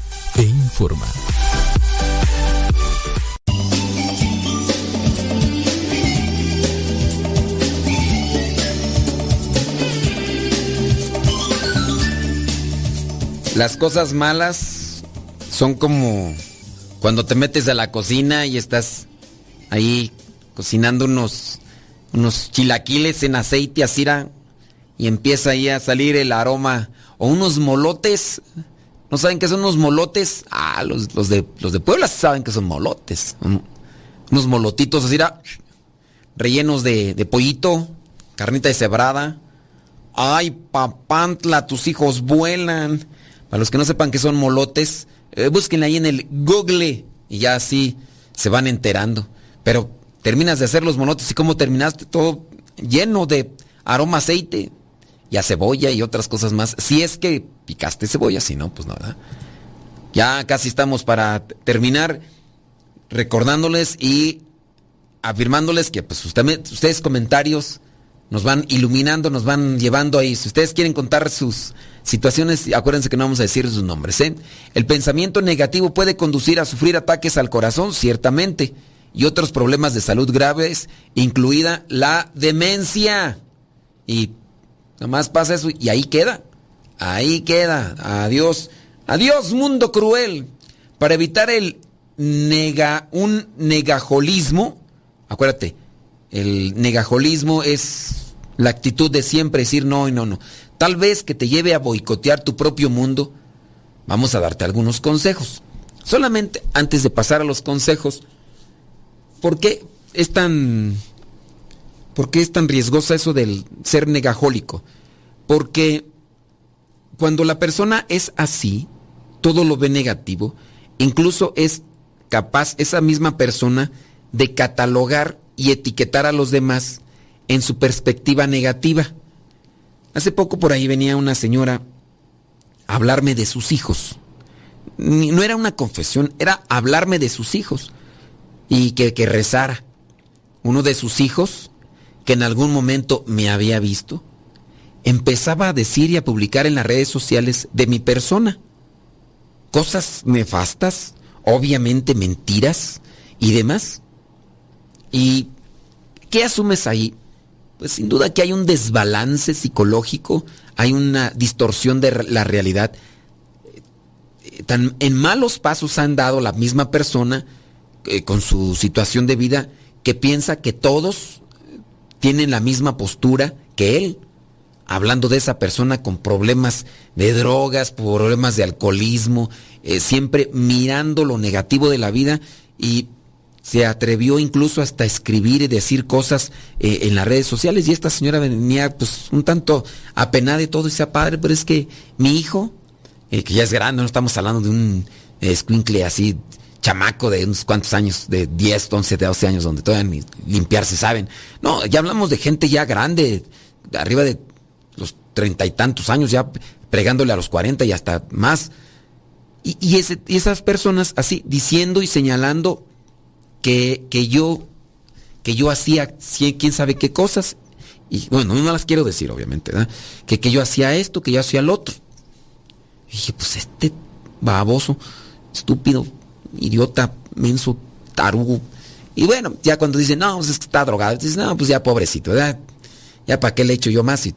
e informa. Las cosas malas son como cuando te metes a la cocina y estás ahí cocinando unos, unos chilaquiles en aceite asira y empieza ahí a salir el aroma o unos molotes. ¿No saben qué son unos molotes? Ah, los, los de, los de Puebla saben que son molotes. Un- Unos molotitos así, rellenos de, de pollito, carnita deshebrada. Ay, papantla, tus hijos vuelan. Para los que no sepan qué son molotes, eh, busquen ahí en el Google y ya así se van enterando. Pero terminas de hacer los molotes y cómo terminaste todo lleno de aroma aceite y cebolla y otras cosas más. Si es que picaste cebolla, si no, pues nada. Ya casi estamos para terminar recordándoles y afirmándoles que pues usted- ustedes comentarios nos van iluminando, nos van llevando ahí. Si ustedes quieren contar sus situaciones, acuérdense que no vamos a decir sus nombres. ¿eh? El pensamiento negativo puede conducir a sufrir ataques al corazón, ciertamente, y otros problemas de salud graves, incluida la demencia. Y nomás pasa eso y ahí queda. Ahí queda. Adiós. Adiós, mundo cruel. Para evitar el nega, un negajolismo, acuérdate, el negajolismo es la actitud de siempre decir no y no, no. Tal vez que te lleve a boicotear tu propio mundo, vamos a darte algunos consejos. Solamente antes de pasar a los consejos, ¿por qué es tan, por qué es tan riesgosa eso del ser negajólico? Porque cuando la persona es así, todo lo ve negativo, incluso es capaz esa misma persona de catalogar y etiquetar a los demás en su perspectiva negativa. Hace poco por ahí venía una señora a hablarme de sus hijos. No era una confesión, era hablarme de sus hijos y que, que rezara. Uno de sus hijos, que en algún momento me había visto, empezaba a decir y a publicar en las redes sociales de mi persona. Cosas nefastas, obviamente mentiras y demás. ¿Y qué asumes ahí? Pues sin duda que hay un desbalance psicológico, hay una distorsión de la realidad. Eh, Tan en malos pasos han dado la misma persona eh, con su situación de vida que piensa que todos tienen la misma postura que él hablando de esa persona con problemas de drogas, problemas de alcoholismo, eh, siempre mirando lo negativo de la vida y se atrevió incluso hasta escribir y decir cosas eh, en las redes sociales. Y esta señora venía pues un tanto apenada de todo y decía, padre, pero es que mi hijo, eh, que ya es grande, no estamos hablando de un escuincle así, chamaco de unos cuantos años, de 10, 11, de 12 años, donde todavía ni limpiarse saben. No, ya hablamos de gente ya grande, de arriba de los treinta y tantos años, ya pregándole a los 40 y hasta más. Y, ese- esas personas así diciendo y señalando que, yo que yo hacía quién sabe qué cosas y bueno no las quiero decir obviamente ¿verdad? que, que yo hacía esto que yo hacía lo otro y dije pues este baboso estúpido idiota menso tarugo y bueno ya cuando dicen no pues es que está drogado dices no pues ya pobrecito ¿verdad? ya para qué le echo yo más y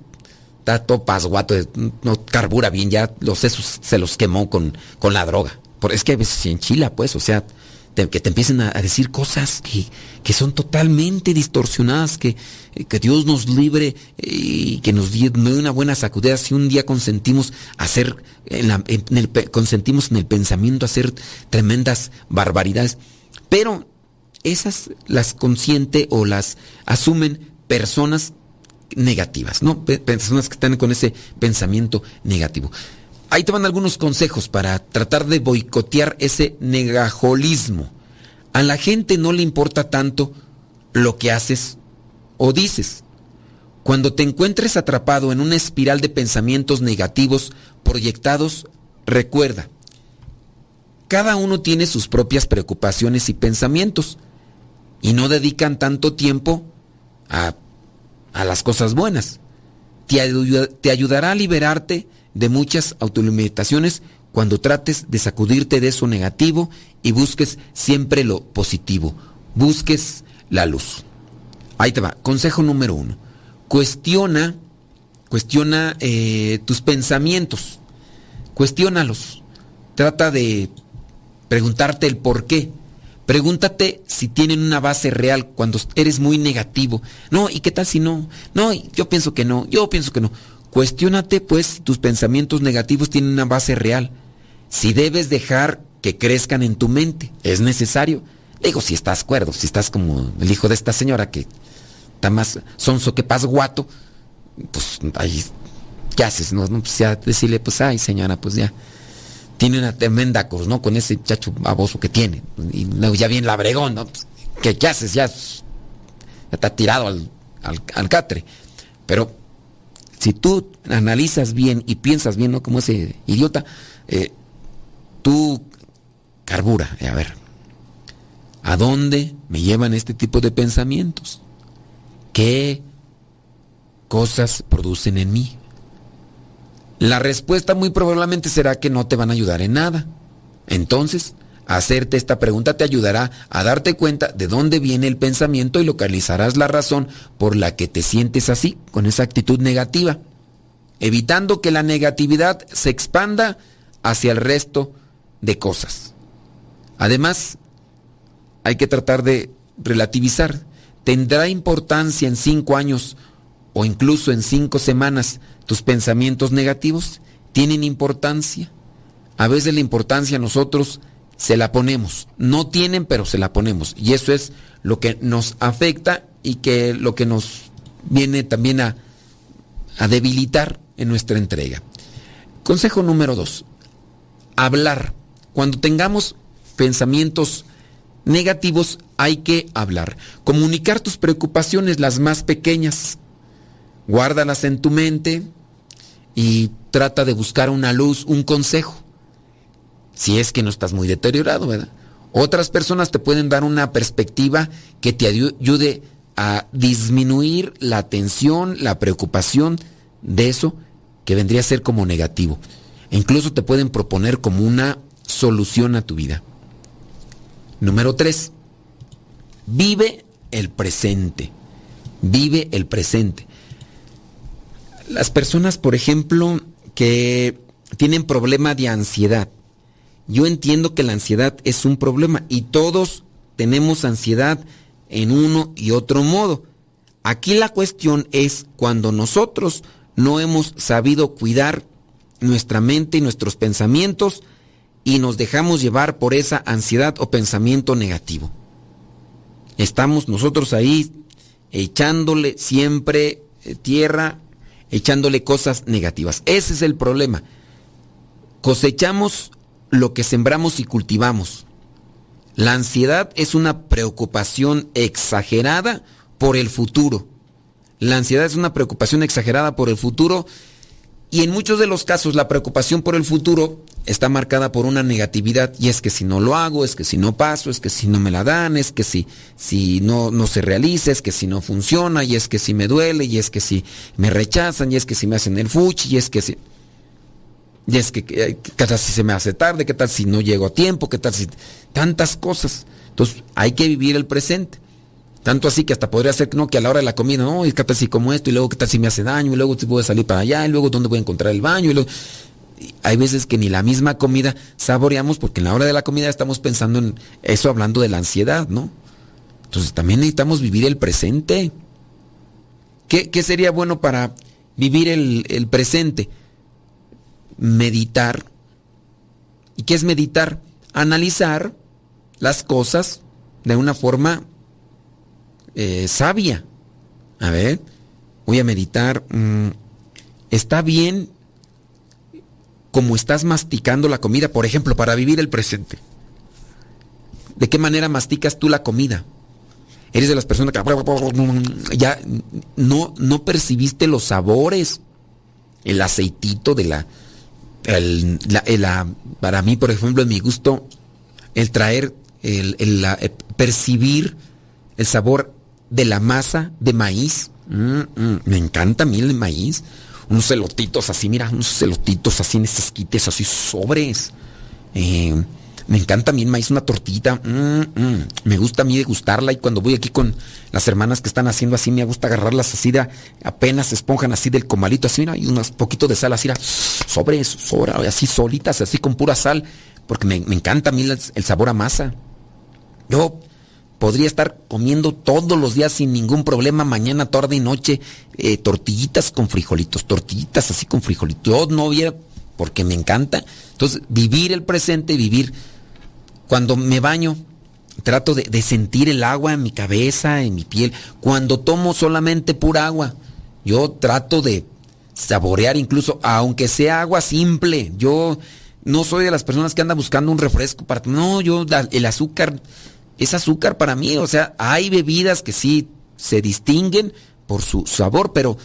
está todo pasguato no carbura bien ya los sesos se los quemó con, con la droga Por- es que a veces se enchila pues o sea que te empiecen a, decir cosas que, que son totalmente distorsionadas, que, que Dios nos libre eh, y que nos dé una buena sacudida si un día consentimos hacer, en la- en el consentimos en el pensamiento hacer tremendas barbaridades. Pero esas las consiente o las asumen personas negativas, ¿no? Pe- Personas que están con ese pensamiento negativo. Ahí te van algunos consejos para tratar de boicotear ese negajolismo. A la gente no le importa tanto lo que haces o dices. Cuando te encuentres atrapado en una espiral de pensamientos negativos proyectados, recuerda, cada uno tiene sus propias preocupaciones y pensamientos y no dedican tanto tiempo a, a las cosas buenas. te, te ayudará a liberarte de muchas autolimitaciones cuando trates de sacudirte de eso negativo y busques siempre lo positivo. Busques la luz. Ahí te va. Consejo número uno. Cuestiona, cuestiona eh, tus pensamientos. Cuestiónalos. Trata de preguntarte el por qué. Pregúntate si tienen una base real cuando eres muy negativo. No, ¿y qué tal si no? No, yo pienso que no, yo pienso que no. Cuestiónate pues si tus pensamientos negativos tienen una base real. Si debes dejar que crezcan en tu mente, es necesario. Digo, si estás cuerdo, si estás como el hijo de esta señora que está más sonso que paz guato, pues ahí, ¿qué haces? No, pues ya decirle, pues, ay señora, pues ya tiene una tremenda cruz, ¿no? Con ese chacho baboso que tiene. Y luego ya viene la bregón, ¿no? Pues, ¿qué, haces? Ya, ya está tirado al, al, al catre. Pero si tú analizas bien y piensas bien, ¿no? Como ese idiota, eh, tú carbura, eh, a ver, ¿a dónde me llevan este tipo de pensamientos? ¿Qué cosas producen en mí? La respuesta muy probablemente será que no te van a ayudar en nada. Entonces, hacerte esta pregunta te ayudará a darte cuenta de dónde viene el pensamiento y localizarás la razón por la que te sientes así, con esa actitud negativa, evitando que la negatividad se expanda hacia el resto de cosas. Además, hay que tratar de relativizar. ¿Tendrá importancia en cinco años o incluso en cinco semanas tus pensamientos negativos? ¿Tienen importancia? A veces la importancia nosotros se la ponemos. No tienen, pero se la ponemos. Y eso es lo que nos afecta y que lo que nos viene también a, a debilitar en nuestra entrega. Consejo número dos. Hablar. Cuando tengamos pensamientos negativos hay que hablar. Comunicar tus preocupaciones, las más pequeñas. Guárdalas en tu mente y trata de buscar una luz, un consejo. Si es que no estás muy deteriorado, ¿verdad? Otras personas te pueden dar una perspectiva que te ayude a disminuir la tensión, la preocupación de eso que vendría a ser como negativo. E incluso te pueden proponer como una solución a tu vida. Número tres, vive el presente. Vive el presente. Las personas, por ejemplo, que tienen problema de ansiedad. Yo entiendo que la ansiedad es un problema y todos tenemos ansiedad en uno y otro modo. Aquí la cuestión es cuando nosotros no hemos sabido cuidar nuestra mente y nuestros pensamientos y nos dejamos llevar por esa ansiedad o pensamiento negativo. Estamos nosotros ahí echándole siempre eh, tierra, echándole cosas negativas. Ese es el problema. Cosechamos lo que sembramos y cultivamos. La ansiedad es una preocupación exagerada por el futuro. La ansiedad es una preocupación exagerada por el futuro y en muchos de los casos la preocupación por el futuro está marcada por una negatividad y es que si no lo hago, es que si no paso, es que si no me la dan, es que si, si no, no se realiza, es que si no funciona y es que si me duele y es que si me rechazan y es que si me hacen el fuchi y es que si... Y es que, qué tal si se me hace tarde, qué tal si no llego a tiempo, qué tal si... Tantas cosas. Entonces hay que vivir el presente. Tanto así que hasta podría ser ¿no? que a la hora de la comida, no, y qué tal si como esto, y luego qué tal si me hace daño, y luego si voy a salir para allá, y luego dónde voy a encontrar el baño, y luego... hay veces que ni la misma comida saboreamos porque en la hora de la comida estamos pensando en eso hablando de la ansiedad, ¿no? Entonces también necesitamos vivir el presente. ¿Qué, qué sería bueno para vivir el, el presente? Meditar. ¿Y qué es meditar? Analizar las cosas de una forma eh, sabia. A ver, voy a meditar. mm, ¿Está bien como estás masticando la comida, por ejemplo, para vivir el presente? ¿De qué manera masticas tú la comida? Eres de las personas que ya no, no percibiste los sabores, el aceitito de la, el- la- el- la- para mí, por ejemplo, en mi gusto, el traer, el, la- eh, percibir el sabor de la masa de maíz Mm, mm, me encanta a mí el maíz. Unos celotitos así, mira, unos celotitos así en estos quites, así sobres. Eh, me encanta a mí el maíz, una tortita. Mm, mm. Me gusta a mí degustarla y cuando voy aquí con las hermanas que están haciendo así, me gusta agarrarlas así, de- apenas esponjan así del comalito, así, mira, y unos poquitos de sal así, mira, sobres, sobra, así solitas, así con pura sal, porque me, me encanta a mí el, el sabor a masa. Yo podría estar comiendo todos los días sin ningún problema, mañana, tarde y noche, eh, tortillitas con frijolitos, tortillitas así con frijolitos. Yo no hubiera, porque me encanta. Entonces, vivir el presente, vivir. Cuando me baño, trato de, sentir el agua en mi cabeza, en mi piel. Cuando tomo solamente pura agua, yo trato de saborear incluso, aunque sea agua simple. Yo no soy de las personas que andan buscando un refresco para... No, yo el azúcar es azúcar para mí. O sea, hay bebidas que sí se distinguen por su sabor, pero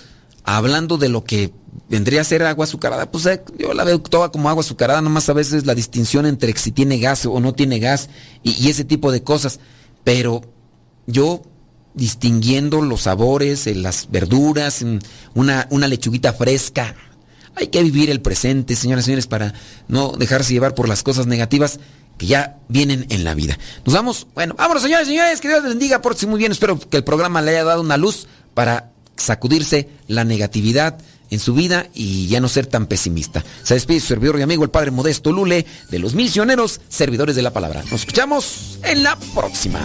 hablando de lo que vendría a ser agua azucarada, pues eh, yo la veo toda como agua azucarada, nomás a veces la distinción entre si tiene gas o no tiene gas y, ese tipo de cosas. Pero yo distinguiendo los sabores, eh, las verduras, mm, una, una lechuguita fresca. Hay que vivir el presente, señoras y señores, para no dejarse llevar por las cosas negativas que ya vienen en la vida. Nos vamos, bueno, vámonos, señores y señores, que Dios les bendiga, por muy bien. Espero que el programa le haya dado una luz para sacudirse la negatividad en su vida y ya no ser tan pesimista. Se despide su servidor y amigo, el Padre Modesto Lule, de los misioneros servidores de la palabra. Nos escuchamos en la próxima.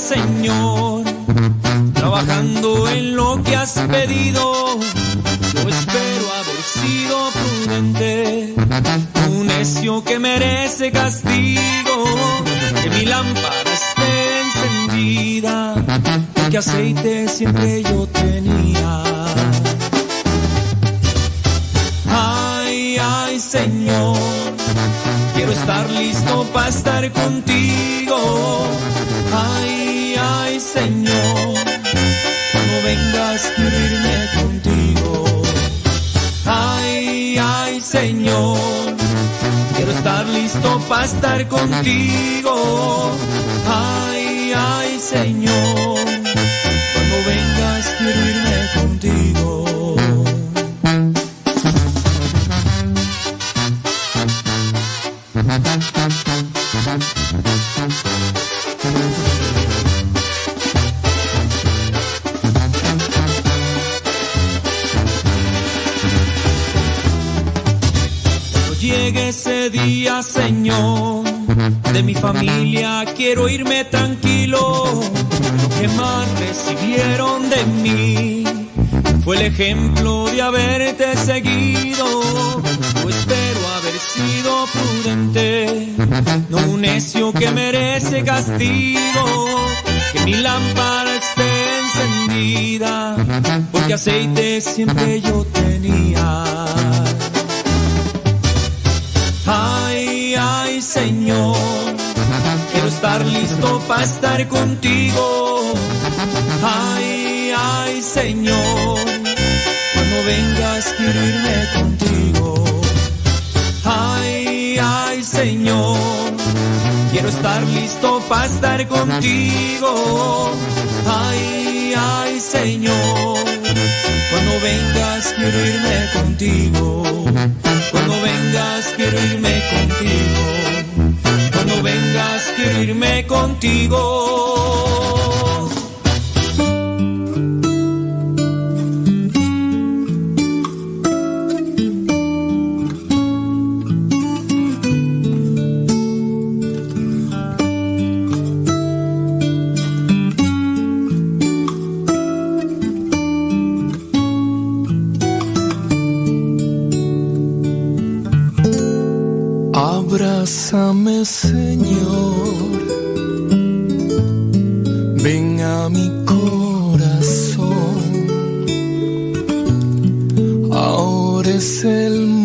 Señor, tranquilo. Lo que más recibieron de mí fue el ejemplo de haberte seguido. Yo espero haber sido prudente, no un necio que merece castigo. Que mi lámpara esté encendida, porque aceite siempre yo tenía. Ay, ay, Señor, estar listo para estar contigo. Ay, ay, Señor, cuando vengas quiero irme contigo. Ay, ay, Señor, quiero estar listo para estar contigo. Ay, ay, Señor, cuando vengas quiero irme contigo. Cuando vengas quiero irme contigo. Quiero irme contigo. Abrázame, Señor. Ven a mi corazón. Ahora es el.